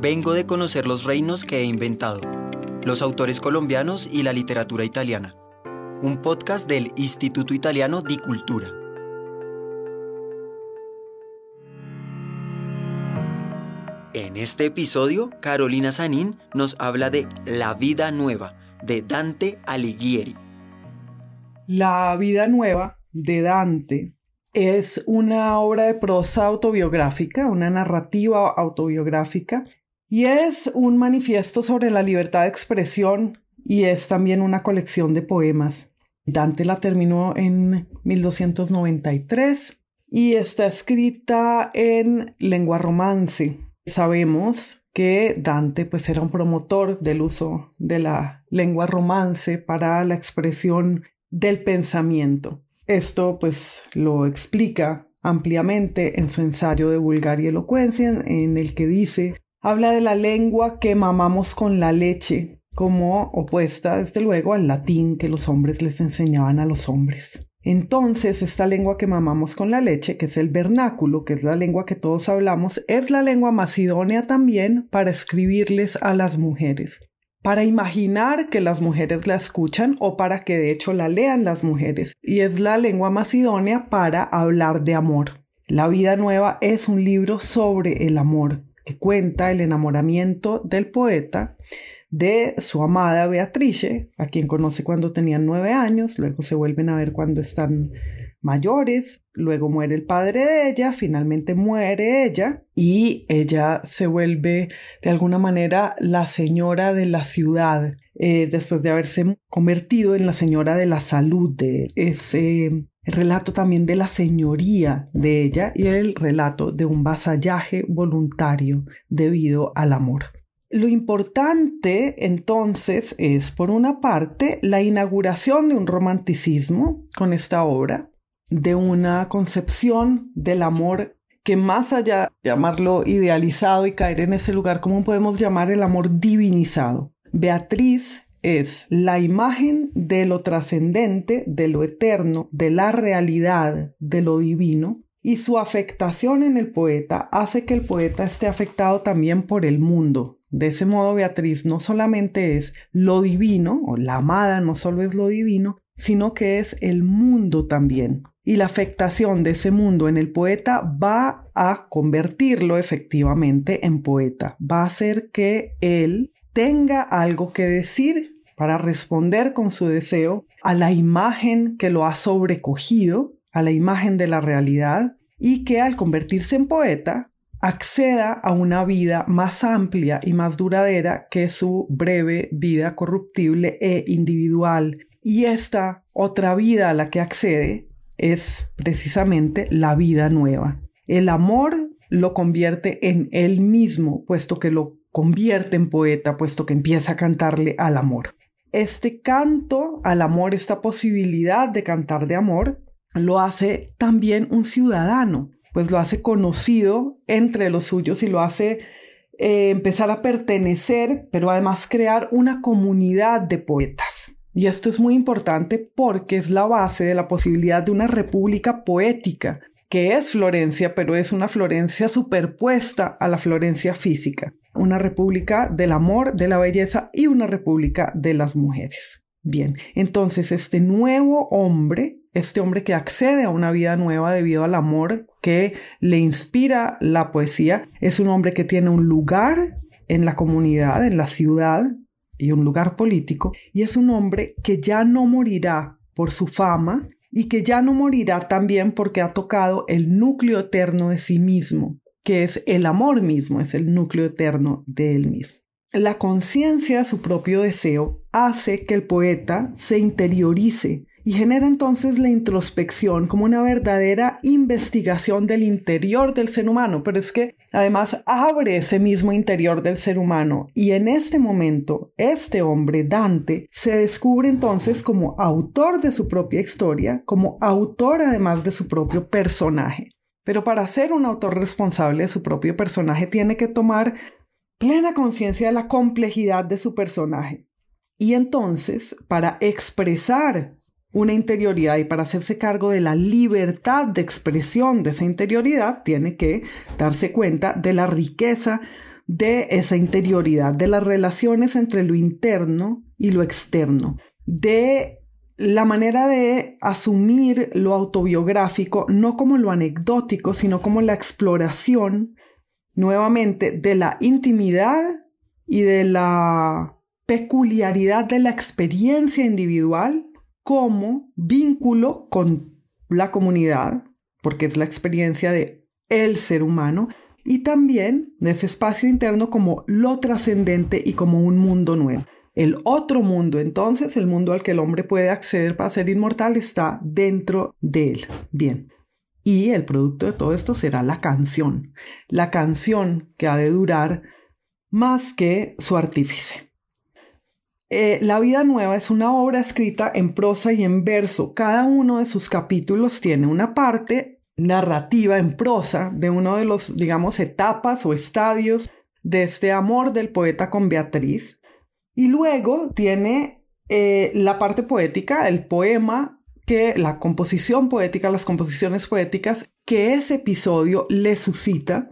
Vengo de conocer los reinos que he inventado, los autores colombianos y la literatura italiana. Un podcast del Instituto Italiano di Cultura. En este episodio, Carolina Sanín nos habla de La vida nueva, de Dante Alighieri. La vida nueva de Dante es una obra de prosa autobiográfica, una narrativa autobiográfica, y es un manifiesto sobre la libertad de expresión y es también una colección de poemas. Dante la terminó en 1293 y está escrita en lengua romance. Sabemos que Dante pues era un promotor del uso de la lengua romance para la expresión del pensamiento. Esto pues lo explica ampliamente en su ensayo de vulgar y elocuencia en el que dice habla de la lengua que mamamos con la leche, como opuesta, desde luego, al latín que los hombres les enseñaban a los hombres. Entonces, esta lengua que mamamos con la leche, que es el vernáculo, que es la lengua que todos hablamos, es la lengua más idónea también para escribirles a las mujeres para imaginar que las mujeres la escuchan o para que de hecho la lean las mujeres, y es la lengua más idónea para hablar de amor. La vida nueva es un libro sobre el amor, cuenta el enamoramiento del poeta de su amada Beatrice, a quien conoce cuando tenían nueve años, luego se vuelven a ver cuando están mayores, luego muere el padre de ella, finalmente muere ella y ella se vuelve de alguna manera la señora de la ciudad, eh, después de haberse convertido en la señora de la salud, de ese relato también de la señoría de ella y el relato de un vasallaje voluntario debido al amor. Lo importante entonces es, por una parte, la inauguración de un romanticismo con esta obra, de una concepción del amor que más allá de llamarlo idealizado y caer en ese lugar común podemos llamar el amor divinizado. Beatriz es la imagen de lo trascendente, de lo eterno, de la realidad, de lo divino, y su afectación en el poeta hace que el poeta esté afectado también por el mundo. De ese modo, Beatriz no solamente es lo divino, o la amada no solo es lo divino, sino que es el mundo también y la afectación de ese mundo en el poeta va a convertirlo efectivamente en poeta, va a hacer que él tenga algo que decir para responder con su deseo a la imagen que lo ha sobrecogido, a la imagen de la realidad, y que al convertirse en poeta acceda a una vida más amplia y más duradera que su breve vida corruptible e individual. Y esta otra vida a la que accede es precisamente la vida nueva. El amor lo convierte en él mismo, puesto que lo convierte en poeta, puesto que empieza a cantarle al amor. Este canto al amor, esta posibilidad de cantar de amor, lo hace también un ciudadano, pues lo hace conocido entre los suyos y lo hace eh, empezar a pertenecer, pero además crear una comunidad de poetas. Y esto es muy importante porque es la base de la posibilidad de una república poética, que es Florencia, pero es una Florencia superpuesta a la Florencia física, una república del amor, de la belleza y una república de las mujeres. Bien, entonces este nuevo hombre, este hombre que accede a una vida nueva debido al amor que le inspira la poesía, es un hombre que tiene un lugar en la comunidad, en la ciudad, y un lugar político, y es un hombre que ya no morirá por su fama y que ya no morirá también porque ha tocado el núcleo eterno de sí mismo, que es el amor mismo, es el núcleo eterno de él mismo. La conciencia de su propio deseo hace que el poeta se interiorice y genera entonces la introspección como una verdadera investigación del interior del ser humano, pero es que además abre ese mismo interior del ser humano y en este momento este hombre, Dante, se descubre entonces como autor de su propia historia, como autor además de su propio personaje. Pero para ser un autor responsable de su propio personaje tiene que tomar plena conciencia de la complejidad de su personaje. Y entonces, para expresar una interioridad y para hacerse cargo de la libertad de expresión de esa interioridad tiene que darse cuenta de la riqueza de esa interioridad, de las relaciones entre lo interno y lo externo, de la manera de asumir lo autobiográfico no como lo anecdótico, sino como la exploración nuevamente de la intimidad y de la peculiaridad de la experiencia individual como vínculo con la comunidad, porque es la experiencia de el ser humano, y también de ese espacio interno como lo trascendente y como un mundo nuevo. El otro mundo, entonces, el mundo al que el hombre puede acceder para ser inmortal, está dentro de él. Bien. Y el producto de todo esto será la canción. La canción que ha de durar más que su artífice. Eh, la vida nueva es una obra escrita en prosa y en verso. Cada uno de sus capítulos tiene una parte narrativa en prosa de uno de los, digamos, etapas o estadios de este amor del poeta con Beatriz. Y luego tiene eh, la parte poética, el poema, que la composición poética, las composiciones poéticas que ese episodio le suscita.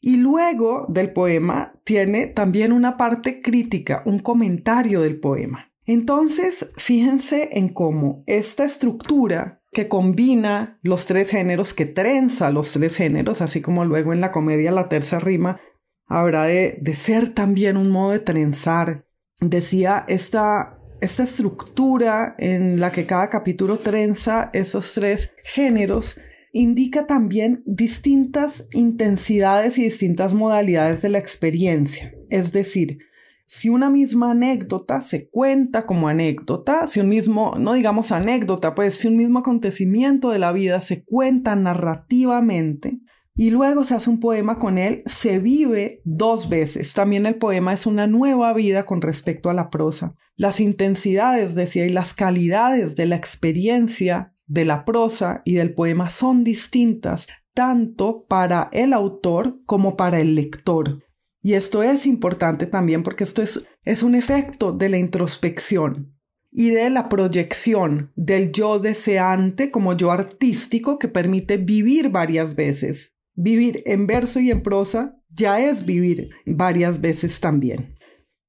Y luego del poema tiene también una parte crítica, un comentario del poema. Entonces, fíjense en cómo esta estructura que combina los tres géneros, que trenza los tres géneros, así como luego en la comedia la tercera rima habrá de, de ser también un modo de trenzar. Decía esta, esta estructura en la que cada capítulo trenza esos tres géneros indica también distintas intensidades y distintas modalidades de la experiencia. Es decir, si una misma anécdota se cuenta como anécdota, si un mismo, no digamos anécdota, pues si un mismo acontecimiento de la vida se cuenta narrativamente y luego se hace un poema con él, se vive dos veces. También el poema es una nueva vida con respecto a la prosa. Las intensidades, decía, y las calidades de la experiencia de la prosa y del poema son distintas tanto para el autor como para el lector. Y esto es importante también porque esto es, es un efecto de la introspección y de la proyección del yo deseante como yo artístico que permite vivir varias veces. Vivir en verso y en prosa ya es vivir varias veces también.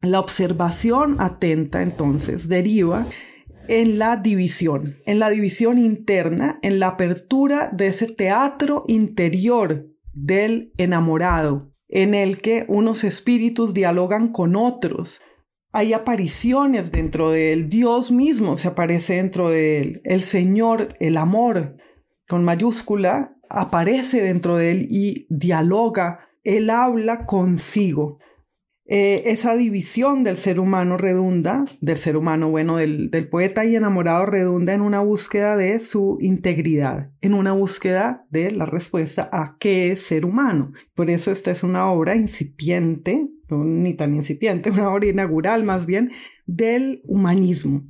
La observación atenta entonces deriva en la división, en la división interna, en la apertura de ese teatro interior del enamorado, en el que unos espíritus dialogan con otros. Hay apariciones dentro de él, Dios mismo se aparece dentro de él, el Señor, el amor, con mayúscula, aparece dentro de él y dialoga, él habla consigo. Eh, esa división del ser humano redunda, del ser humano, bueno, del, poeta y enamorado redunda en una búsqueda de su integridad, en una búsqueda de la respuesta a qué es ser humano. Por eso esta es una obra incipiente, ni tan incipiente, una obra inaugural más bien, del humanismo.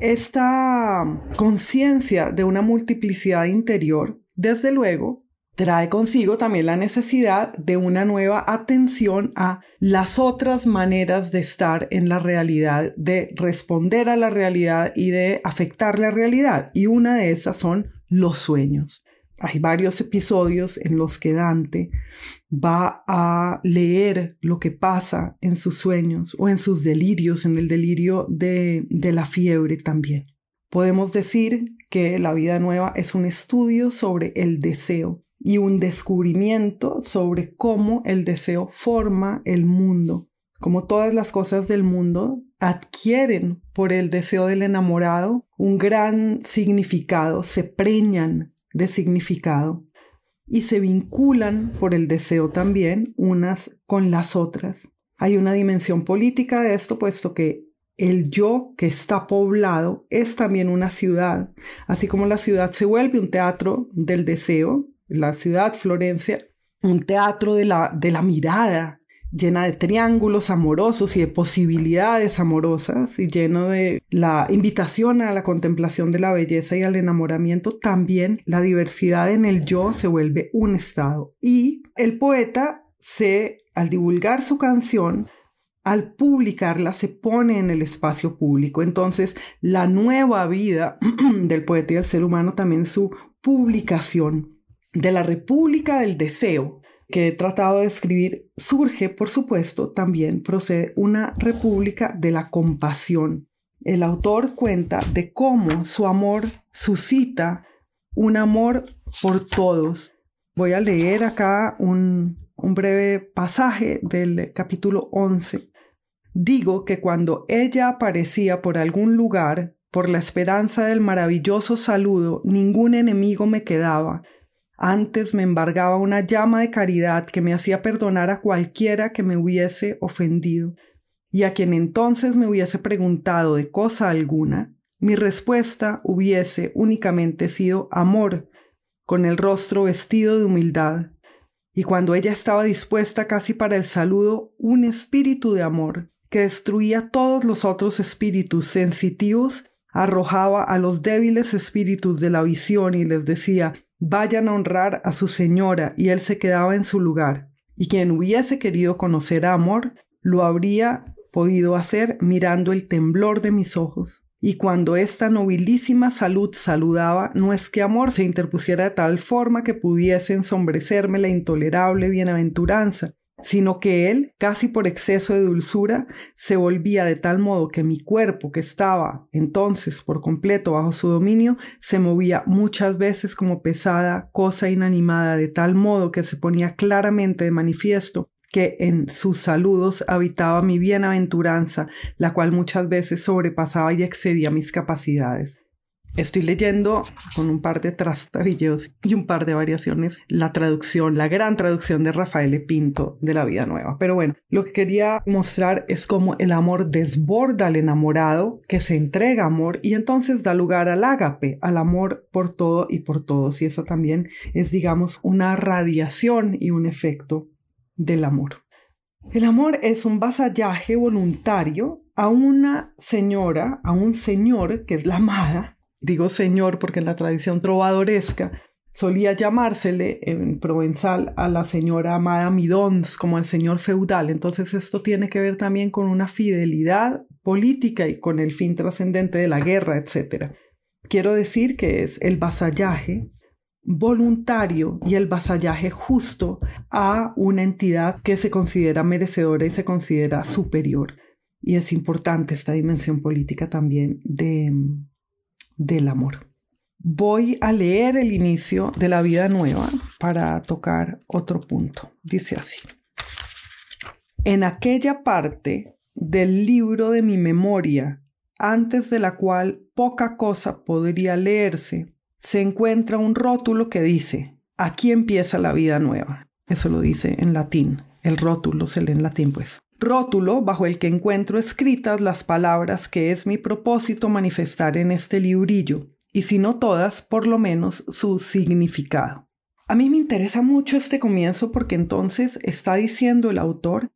Esta conciencia de una multiplicidad interior, desde luego, trae consigo también la necesidad de una nueva atención a las otras maneras de estar en la realidad, de responder a la realidad y de afectar la realidad. Y una de esas son los sueños. Hay varios episodios en los que Dante va a leer lo que pasa en sus sueños o en sus delirios, en el delirio de, de la fiebre también. Podemos decir que la vida nueva es un estudio sobre el deseo, y un descubrimiento sobre cómo el deseo forma el mundo, como todas las cosas del mundo adquieren por el deseo del enamorado un gran significado, se preñan de significado y se vinculan por el deseo también unas con las otras. Hay una dimensión política de esto, puesto que el yo que está poblado es también una ciudad, así como la ciudad se vuelve un teatro del deseo, la ciudad Florencia, un teatro de la, de la mirada, llena de triángulos amorosos y de posibilidades amorosas y lleno de la invitación a la contemplación de la belleza y al enamoramiento, también la diversidad en el yo se vuelve un estado. Y el poeta se, al divulgar su canción, al publicarla se pone en el espacio público. Entonces, la nueva vida del poeta y del ser humano también su publicación de la República del Deseo, que he tratado de escribir, surge, por supuesto, también procede una república de la compasión. El autor cuenta de cómo su amor suscita un amor por todos. Voy a leer acá un, un breve pasaje del capítulo 11. Digo que cuando ella aparecía por algún lugar, por la esperanza del maravilloso saludo, ningún enemigo me quedaba. Antes me embargaba una llama de caridad que me hacía perdonar a cualquiera que me hubiese ofendido, y a quien entonces me hubiese preguntado de cosa alguna, mi respuesta hubiese únicamente sido amor, con el rostro vestido de humildad. Y cuando ella estaba dispuesta casi para el saludo, un espíritu de amor, que destruía todos los otros espíritus sensitivos, arrojaba a los débiles espíritus de la visión y les decía, vayan a honrar a su señora, y él se quedaba en su lugar. Y quien hubiese querido conocer a amor, lo habría podido hacer mirando el temblor de mis ojos. Y cuando esta nobilísima salud saludaba, no es que amor se interpusiera de tal forma que pudiese ensombrecerme la intolerable bienaventuranza, sino que él, casi por exceso de dulzura, se volvía de tal modo que mi cuerpo, que estaba entonces por completo bajo su dominio, se movía muchas veces como pesada cosa inanimada, de tal modo que se ponía claramente de manifiesto que en sus saludos habitaba mi bienaventuranza, la cual muchas veces sobrepasaba y excedía mis capacidades. Estoy leyendo con un par de trastabillos y un par de variaciones la traducción, la gran traducción de Rafael e. Pinto de La Vida Nueva. Pero bueno, lo que quería mostrar es cómo el amor desborda al enamorado, que se entrega amor y entonces da lugar al ágape, al amor por todo y por todos. Y eso también es, digamos, una radiación y un efecto del amor. El amor es un vasallaje voluntario a una señora, a un señor que es la amada, Digo señor porque en la tradición trovadoresca solía llamársele en provenzal a la señora amada Midons como el señor feudal. Entonces esto tiene que ver también con una fidelidad política y con el fin trascendente de la guerra, etc. Quiero decir que es el vasallaje voluntario y el vasallaje justo a una entidad que se considera merecedora y se considera superior. Y es importante esta dimensión política también de, del amor. Voy a leer el inicio de la vida nueva para tocar otro punto. Dice así. En aquella parte del libro de mi memoria, antes de la cual poca cosa podría leerse, se encuentra un rótulo que dice, aquí empieza la vida nueva. Eso lo dice en latín. El rótulo se lee en latín, pues rótulo bajo el que encuentro escritas las palabras que es mi propósito manifestar en este librillo, y si no todas, por lo menos su significado. A mí me interesa mucho este comienzo porque entonces está diciendo el autor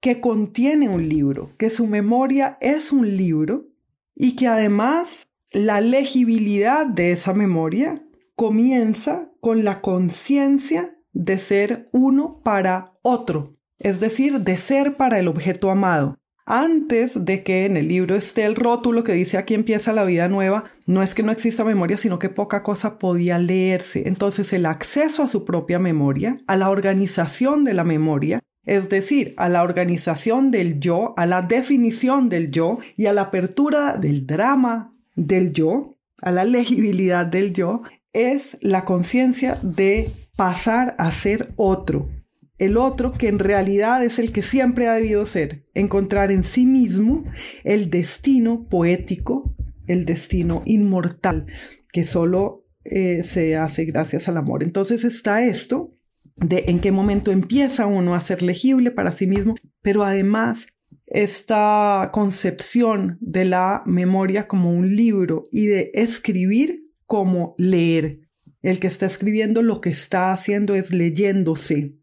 que contiene un libro, que su memoria es un libro y que además la legibilidad de esa memoria comienza con la conciencia de ser uno para otro, es decir, de ser para el objeto amado. Antes de que en el libro esté el rótulo que dice aquí empieza la vida nueva, no es que no exista memoria, sino que poca cosa podía leerse. Entonces el acceso a su propia memoria, a la organización de la memoria, es decir, a la organización del yo, a la definición del yo y a la apertura del drama del yo, a la legibilidad del yo, es la conciencia de pasar a ser otro, el otro que en realidad es el que siempre ha debido ser, encontrar en sí mismo el destino poético, el destino inmortal, que solo eh, se hace gracias al amor. Entonces está esto de en qué momento empieza uno a ser legible para sí mismo, pero además esta concepción de la memoria como un libro y de escribir como leer. El que está escribiendo lo que está haciendo es leyéndose,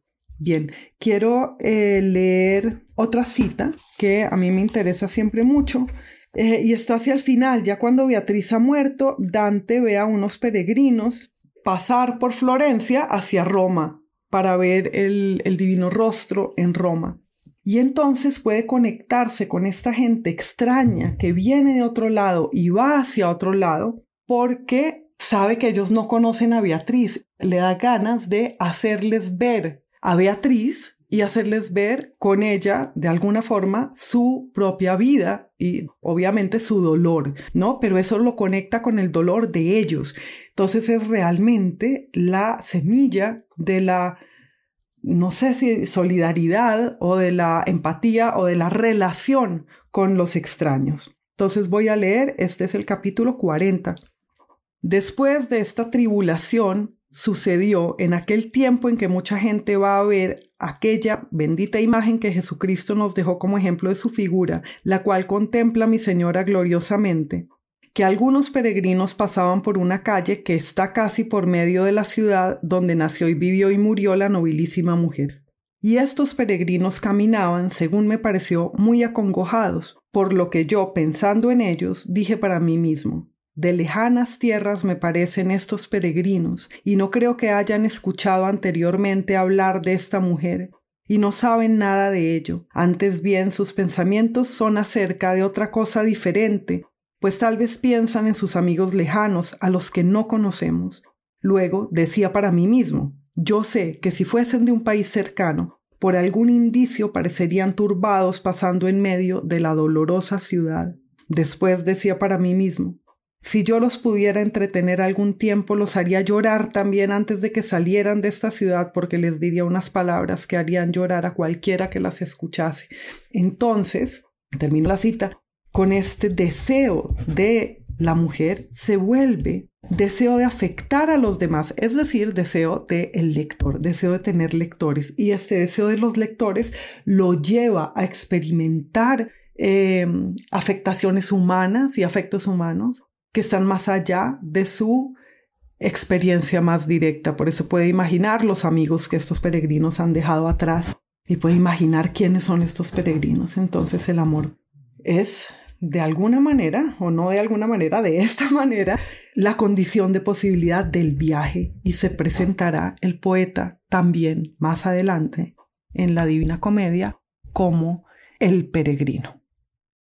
Bien, quiero eh, leer otra cita que a mí me interesa siempre mucho eh, y está hacia el final, ya cuando Beatriz ha muerto, Dante ve a unos peregrinos pasar por Florencia hacia Roma para ver el, el divino rostro en Roma. Y entonces puede conectarse con esta gente extraña que viene de otro lado y va hacia otro lado porque sabe que ellos no conocen a Beatriz. Le da ganas de hacerles ver a Beatriz y hacerles ver con ella, de alguna forma, su propia vida y obviamente su dolor, ¿no? Pero eso lo conecta con el dolor de ellos. Entonces es realmente la semilla de la, no sé si solidaridad o de la empatía o de la relación con los extraños. Entonces voy a leer, este es el capítulo 40. Después de esta tribulación, sucedió en aquel tiempo en que mucha gente va a ver aquella bendita imagen que Jesucristo nos dejó como ejemplo de su figura, la cual contempla mi Señora gloriosamente, que algunos peregrinos pasaban por una calle que está casi por medio de la ciudad donde nació y vivió y murió la nobilísima mujer. Y estos peregrinos caminaban, según me pareció, muy acongojados, por lo que yo, pensando en ellos, dije para mí mismo, de lejanas tierras me parecen estos peregrinos, y no creo que hayan escuchado anteriormente hablar de esta mujer, y no saben nada de ello. Antes bien sus pensamientos son acerca de otra cosa diferente, pues tal vez piensan en sus amigos lejanos, a los que no conocemos. Luego decía para mí mismo, yo sé que si fuesen de un país cercano, por algún indicio parecerían turbados pasando en medio de la dolorosa ciudad. Después decía para mí mismo, si yo los pudiera entretener algún tiempo, los haría llorar también antes de que salieran de esta ciudad, porque les diría unas palabras que harían llorar a cualquiera que las escuchase. Entonces, termino la cita, con este deseo de la mujer se vuelve deseo de afectar a los demás, es decir, deseo del el lector, deseo de tener lectores. Y este deseo de los lectores lo lleva a experimentar eh, afectaciones humanas y afectos humanos que están más allá de su experiencia más directa. Por eso puede imaginar los amigos que estos peregrinos han dejado atrás y puede imaginar quiénes son estos peregrinos. Entonces el amor es de alguna manera, o no de alguna manera, de esta manera, la condición de posibilidad del viaje y se presentará el poeta también más adelante en la Divina Comedia como el peregrino.